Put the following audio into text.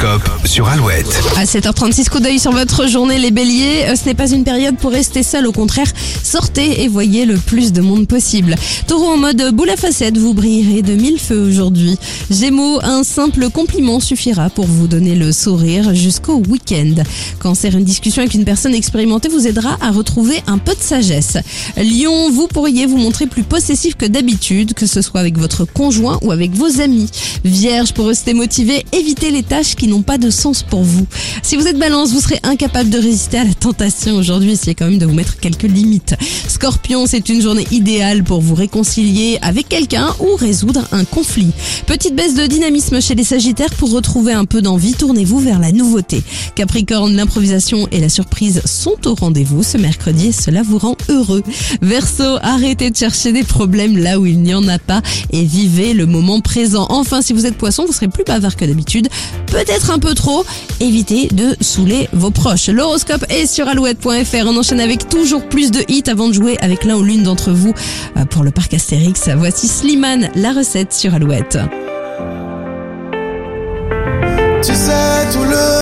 L'horoscope sur Alouette. À 7h36, coup d'œil sur votre journée, les béliers. Euh, Ce n'est pas une période pour rester seul, au contraire, sortez et voyez le plus de monde possible. Taureau en mode boule à facettes, vous brillerez de mille feux aujourd'hui. Gémeaux, un simple compliment suffira pour vous donner le sourire jusqu'au week-end. Cancer, une discussion avec une personne expérimentée vous aidera à retrouver un peu de sagesse. Lion, vous pourriez vous montrer plus possessif que d'habitude, que ce soit avec votre conjoint ou avec vos amis. Vierge, pour rester motivé, évitez les tâches qui n'ont pas de sens pour vous. Si vous êtes balance, vous serez incapable de résister à la tentation aujourd'hui, essayez quand même de vous mettre quelques limites. Scorpion, c'est une journée idéale pour vous réconcilier avec quelqu'un ou résoudre un conflit. Petite baisse de dynamisme chez les Sagittaires pour retrouver un peu d'envie, tournez-vous vers la nouveauté. Capricorne, l'improvisation et la surprise sont au rendez-vous ce mercredi et cela vous rend heureux. Verseau, arrêtez de chercher des problèmes là où il n'y en a pas et vivez le moment présent. Enfin, si vous êtes poisson, vous serez plus bavard que d'habitude, peut-être un peu trop, évitez de saouler vos proches. L'horoscope est sur alouette.fr. On enchaîne avec toujours plus de hits avant de jouer avec l'un ou l'une d'entre vous euh, pour le parc Astérix. Voici Slimane, la recette sur Alouette. Tu sais